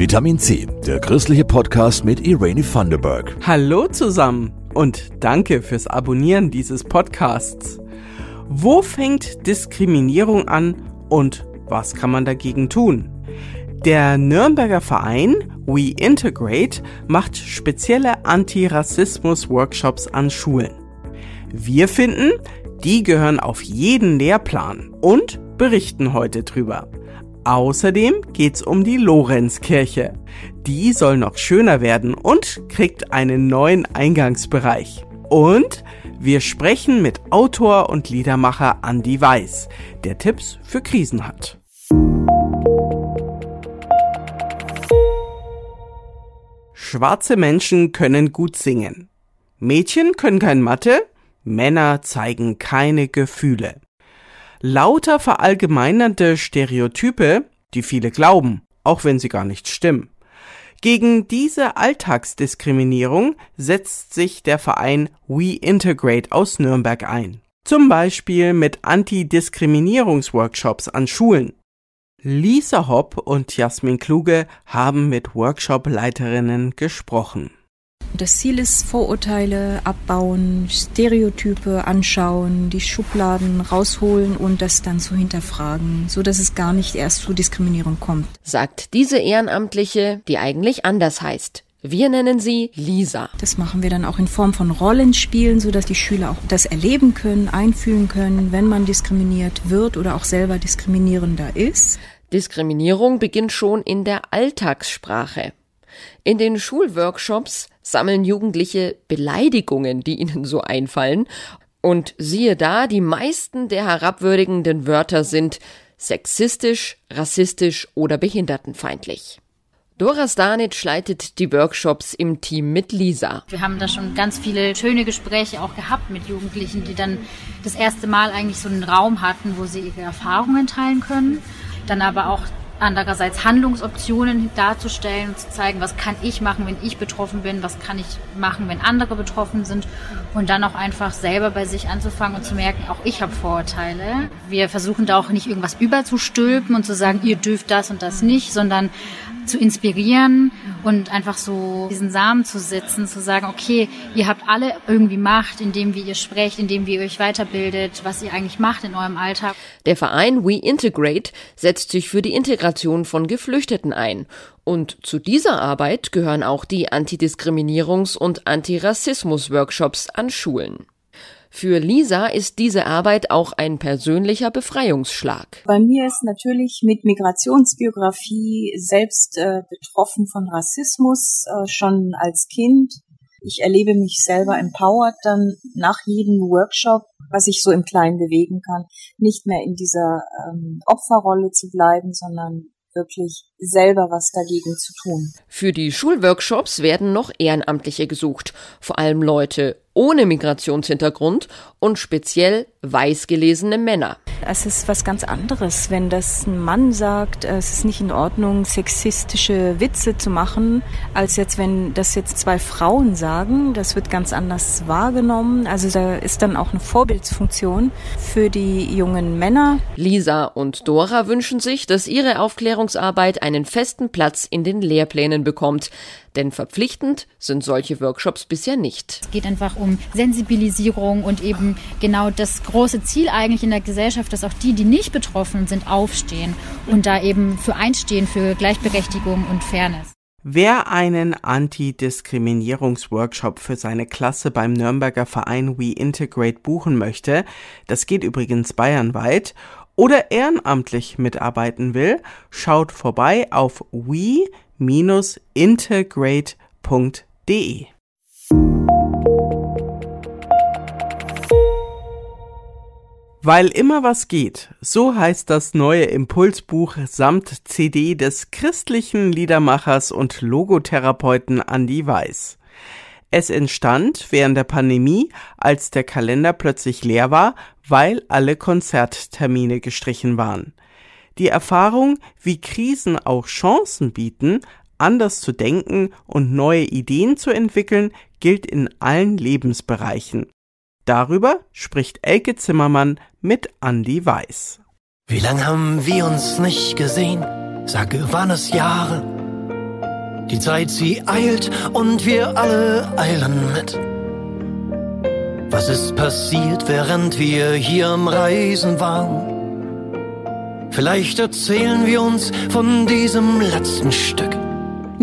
Vitamin C, der christliche Podcast mit Irene Thunderberg. Hallo zusammen und danke fürs Abonnieren dieses Podcasts. Wo fängt Diskriminierung an und was kann man dagegen tun? Der Nürnberger Verein We Integrate macht spezielle Antirassismus-Workshops an Schulen. Wir finden, die gehören auf jeden Lehrplan und berichten heute drüber. Außerdem geht's um die Lorenzkirche. Die soll noch schöner werden und kriegt einen neuen Eingangsbereich. Und wir sprechen mit Autor und Liedermacher Andy Weiß, der Tipps für Krisen hat. Schwarze Menschen können gut singen. Mädchen können kein Mathe, Männer zeigen keine Gefühle. Lauter verallgemeinernde Stereotype, die viele glauben, auch wenn sie gar nicht stimmen. Gegen diese Alltagsdiskriminierung setzt sich der Verein We Integrate aus Nürnberg ein. Zum Beispiel mit Antidiskriminierungsworkshops an Schulen. Lisa Hopp und Jasmin Kluge haben mit Workshop-Leiterinnen gesprochen. Das Ziel ist Vorurteile abbauen, Stereotype anschauen, die Schubladen rausholen und das dann zu hinterfragen, so dass es gar nicht erst zu Diskriminierung kommt. Sagt diese Ehrenamtliche, die eigentlich anders heißt. Wir nennen sie Lisa. Das machen wir dann auch in Form von Rollenspielen, so dass die Schüler auch das erleben können, einfühlen können, wenn man diskriminiert wird oder auch selber diskriminierender ist. Diskriminierung beginnt schon in der Alltagssprache. In den Schulworkshops sammeln Jugendliche Beleidigungen, die ihnen so einfallen. Und siehe da, die meisten der herabwürdigenden Wörter sind sexistisch, rassistisch oder behindertenfeindlich. Dora Stanic leitet die Workshops im Team mit Lisa. Wir haben da schon ganz viele schöne Gespräche auch gehabt mit Jugendlichen, die dann das erste Mal eigentlich so einen Raum hatten, wo sie ihre Erfahrungen teilen können. Dann aber auch andererseits Handlungsoptionen darzustellen und zu zeigen, was kann ich machen, wenn ich betroffen bin, was kann ich machen, wenn andere betroffen sind und dann auch einfach selber bei sich anzufangen und zu merken, auch ich habe Vorurteile. Wir versuchen da auch nicht irgendwas überzustülpen und zu sagen, ihr dürft das und das nicht, sondern zu inspirieren und einfach so diesen Samen zu setzen, zu sagen, okay, ihr habt alle irgendwie Macht, indem wie ihr sprecht, indem wie ihr euch weiterbildet, was ihr eigentlich macht in eurem Alltag. Der Verein We Integrate setzt sich für die Integration von Geflüchteten ein. Und zu dieser Arbeit gehören auch die Antidiskriminierungs- und Antirassismus-Workshops an Schulen. Für Lisa ist diese Arbeit auch ein persönlicher Befreiungsschlag. Bei mir ist natürlich mit Migrationsbiografie selbst äh, betroffen von Rassismus äh, schon als Kind. Ich erlebe mich selber empowered dann nach jedem Workshop, was ich so im Kleinen bewegen kann, nicht mehr in dieser ähm, Opferrolle zu bleiben, sondern wirklich selber was dagegen zu tun. Für die Schulworkshops werden noch Ehrenamtliche gesucht, vor allem Leute ohne Migrationshintergrund und speziell weiß gelesene Männer. Es ist was ganz anderes, wenn das ein Mann sagt, es ist nicht in Ordnung, sexistische Witze zu machen, als jetzt, wenn das jetzt zwei Frauen sagen. Das wird ganz anders wahrgenommen. Also da ist dann auch eine Vorbildsfunktion für die jungen Männer. Lisa und Dora wünschen sich, dass ihre Aufklärungsarbeit einen festen Platz in den Lehrplänen bekommt. Denn verpflichtend sind solche Workshops bisher nicht. Es geht einfach um Sensibilisierung und eben genau das große Ziel eigentlich in der Gesellschaft, dass auch die, die nicht betroffen sind, aufstehen und da eben für einstehen, für Gleichberechtigung und Fairness. Wer einen Antidiskriminierungsworkshop für seine Klasse beim Nürnberger Verein We Integrate buchen möchte, das geht übrigens bayernweit, oder ehrenamtlich mitarbeiten will, schaut vorbei auf we-integrate.de. Weil immer was geht, so heißt das neue Impulsbuch samt CD des christlichen Liedermachers und Logotherapeuten Andy Weiß. Es entstand während der Pandemie, als der Kalender plötzlich leer war, weil alle Konzerttermine gestrichen waren. Die Erfahrung, wie Krisen auch Chancen bieten, anders zu denken und neue Ideen zu entwickeln, gilt in allen Lebensbereichen. Darüber spricht Elke Zimmermann mit Andy Weiß. Wie lang haben wir uns nicht gesehen? Sage, waren es Jahre? Die Zeit, sie eilt und wir alle eilen mit. Was ist passiert, während wir hier am Reisen waren? Vielleicht erzählen wir uns von diesem letzten Stück.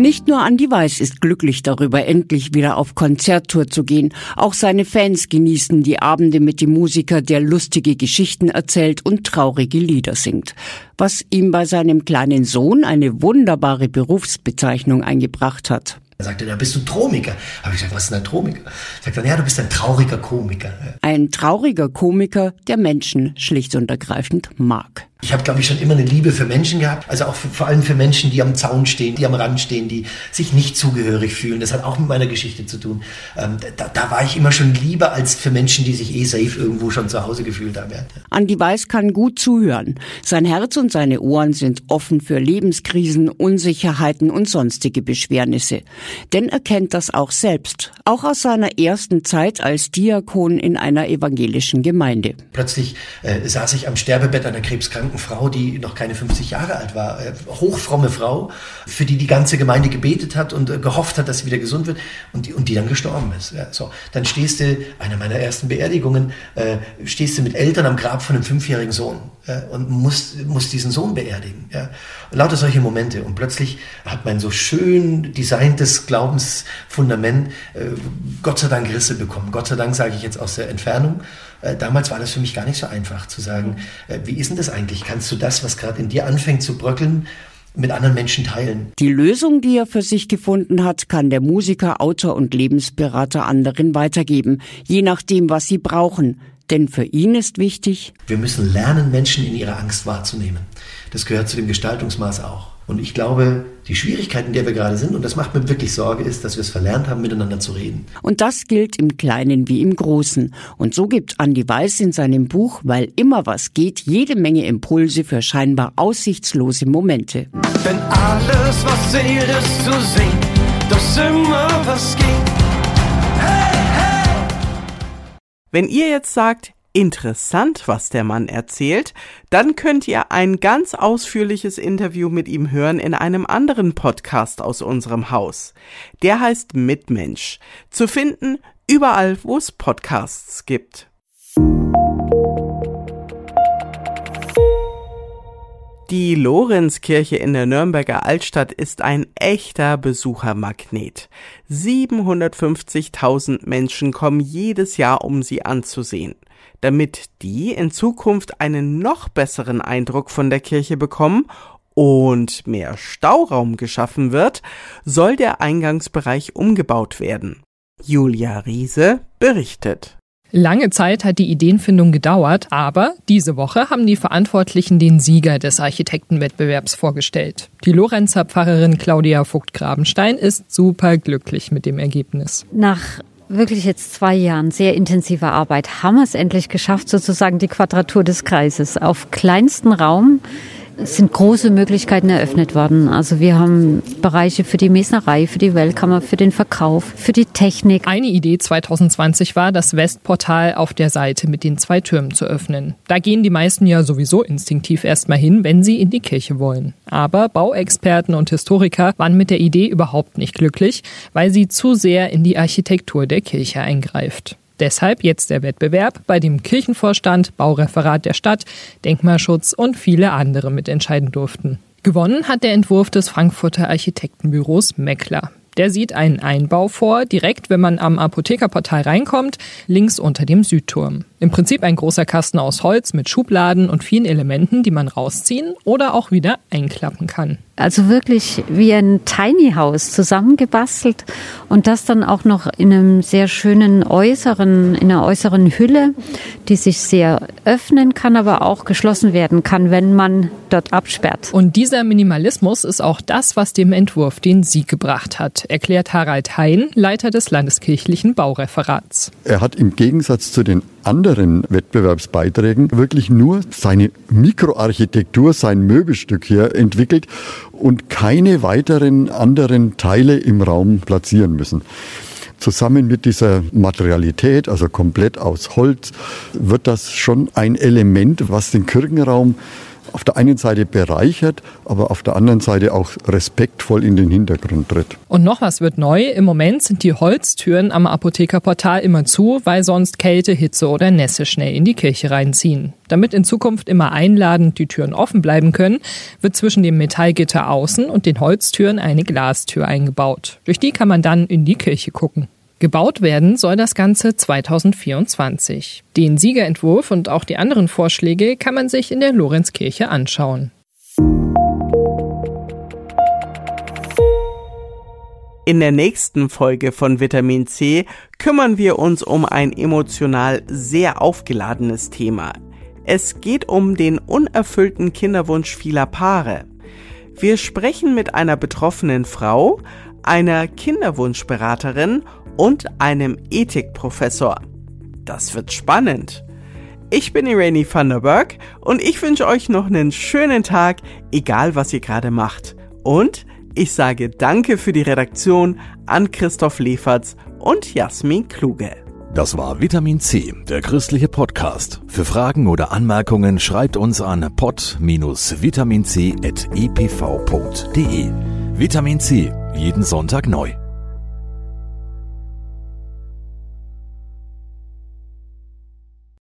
Nicht nur Andy Weiss ist glücklich darüber, endlich wieder auf Konzerttour zu gehen. Auch seine Fans genießen die Abende mit dem Musiker, der lustige Geschichten erzählt und traurige Lieder singt. Was ihm bei seinem kleinen Sohn eine wunderbare Berufsbezeichnung eingebracht hat. Er sagte, da bist du Tromiker. Habe ich gesagt, was ist denn ein Tromiker? Er, ja, du bist ein trauriger Komiker. Ein trauriger Komiker, der Menschen schlicht und ergreifend mag. Ich habe, glaube ich, schon immer eine Liebe für Menschen gehabt. Also auch für, vor allem für Menschen, die am Zaun stehen, die am Rand stehen, die sich nicht zugehörig fühlen. Das hat auch mit meiner Geschichte zu tun. Ähm, da, da, war ich immer schon lieber als für Menschen, die sich eh safe irgendwo schon zu Hause gefühlt haben. Ja. Andi Weiß kann gut zuhören. Sein Herz und seine Ohren sind offen für Lebenskrisen, Unsicherheiten und sonstige Beschwernisse. Denn er kennt das auch selbst. Auch aus seiner ersten Zeit als Diakon in einer evangelischen Gemeinde. Plötzlich äh, saß ich am Sterbebett einer krebskranken kranken Frau, die noch keine 50 Jahre alt war, äh, hochfromme Frau, für die die ganze Gemeinde gebetet hat und äh, gehofft hat, dass sie wieder gesund wird und die, und die dann gestorben ist. Ja, so, dann stehst du, einer meiner ersten Beerdigungen, äh, stehst du mit Eltern am Grab von einem fünfjährigen Sohn und musst, musst diesen Sohn beerdigen. Ja. Lauter solche Momente und plötzlich hat mein so schön designtes Glaubensfundament Gott sei Dank Risse bekommen. Gott sei Dank sage ich jetzt aus der Entfernung. Äh, damals war das für mich gar nicht so einfach zu sagen, äh, wie ist denn das eigentlich? Kannst du das, was gerade in dir anfängt zu bröckeln, mit anderen Menschen teilen. Die Lösung, die er für sich gefunden hat, kann der Musiker, Autor und Lebensberater anderen weitergeben, je nachdem, was sie brauchen. Denn für ihn ist wichtig, wir müssen lernen, Menschen in ihrer Angst wahrzunehmen. Das gehört zu dem Gestaltungsmaß auch. Und ich glaube, die Schwierigkeit, in der wir gerade sind, und das macht mir wirklich Sorge, ist, dass wir es verlernt haben, miteinander zu reden. Und das gilt im Kleinen wie im Großen. Und so gibt Andi Weiß in seinem Buch, weil immer was geht, jede Menge Impulse für scheinbar aussichtslose Momente. Wenn alles, was zählt, ist zu sehen, dass immer was geht. Hey, hey! Wenn ihr jetzt sagt, interessant, was der Mann erzählt, dann könnt ihr ein ganz ausführliches Interview mit ihm hören in einem anderen Podcast aus unserem Haus. Der heißt Mitmensch. Zu finden überall, wo es Podcasts gibt. Die Lorenzkirche in der Nürnberger Altstadt ist ein echter Besuchermagnet. 750.000 Menschen kommen jedes Jahr, um sie anzusehen. Damit die in Zukunft einen noch besseren Eindruck von der Kirche bekommen und mehr Stauraum geschaffen wird, soll der Eingangsbereich umgebaut werden. Julia Riese berichtet. Lange Zeit hat die Ideenfindung gedauert, aber diese Woche haben die Verantwortlichen den Sieger des Architektenwettbewerbs vorgestellt. Die Lorenzer Pfarrerin Claudia Vogt-Grabenstein ist super glücklich mit dem Ergebnis. Nach wirklich jetzt zwei Jahren sehr intensiver Arbeit haben wir es endlich geschafft, sozusagen die Quadratur des Kreises auf kleinsten Raum es sind große Möglichkeiten eröffnet worden. Also wir haben Bereiche für die Mesnerei, für die Wellkammer, für den Verkauf, für die Technik. Eine Idee 2020 war, das Westportal auf der Seite mit den zwei Türmen zu öffnen. Da gehen die meisten ja sowieso instinktiv erstmal hin, wenn sie in die Kirche wollen. Aber Bauexperten und Historiker waren mit der Idee überhaupt nicht glücklich, weil sie zu sehr in die Architektur der Kirche eingreift. Deshalb jetzt der Wettbewerb, bei dem Kirchenvorstand, Baureferat der Stadt, Denkmalschutz und viele andere mitentscheiden durften. Gewonnen hat der Entwurf des Frankfurter Architektenbüros Meckler. Der sieht einen Einbau vor, direkt wenn man am Apothekerportal reinkommt, links unter dem Südturm. Im Prinzip ein großer Kasten aus Holz mit Schubladen und vielen Elementen, die man rausziehen oder auch wieder einklappen kann. Also wirklich wie ein Tiny House zusammengebastelt und das dann auch noch in einem sehr schönen äußeren, in einer äußeren Hülle, die sich sehr öffnen kann, aber auch geschlossen werden kann, wenn man dort absperrt. Und dieser Minimalismus ist auch das, was dem Entwurf den Sieg gebracht hat, erklärt Harald Hein, Leiter des landeskirchlichen Baureferats. Er hat im Gegensatz zu den anderen Wettbewerbsbeiträgen wirklich nur seine Mikroarchitektur, sein Möbelstück hier entwickelt und keine weiteren anderen Teile im Raum platzieren müssen. Zusammen mit dieser Materialität, also komplett aus Holz, wird das schon ein Element, was den Kirchenraum auf der einen Seite bereichert, aber auf der anderen Seite auch respektvoll in den Hintergrund tritt. Und noch was wird neu. Im Moment sind die Holztüren am Apothekerportal immer zu, weil sonst Kälte, Hitze oder Nässe schnell in die Kirche reinziehen. Damit in Zukunft immer einladend die Türen offen bleiben können, wird zwischen dem Metallgitter außen und den Holztüren eine Glastür eingebaut. Durch die kann man dann in die Kirche gucken. Gebaut werden soll das Ganze 2024. Den Siegerentwurf und auch die anderen Vorschläge kann man sich in der Lorenzkirche anschauen. In der nächsten Folge von Vitamin C kümmern wir uns um ein emotional sehr aufgeladenes Thema. Es geht um den unerfüllten Kinderwunsch vieler Paare. Wir sprechen mit einer betroffenen Frau, einer Kinderwunschberaterin und einem Ethikprofessor. Das wird spannend. Ich bin Irene van der Berg und ich wünsche euch noch einen schönen Tag, egal was ihr gerade macht. Und ich sage Danke für die Redaktion an Christoph Leferz und Jasmin Kluge. Das war Vitamin C, der christliche Podcast. Für Fragen oder Anmerkungen schreibt uns an pod-vitaminc.epv.de. Vitamin C, jeden Sonntag neu.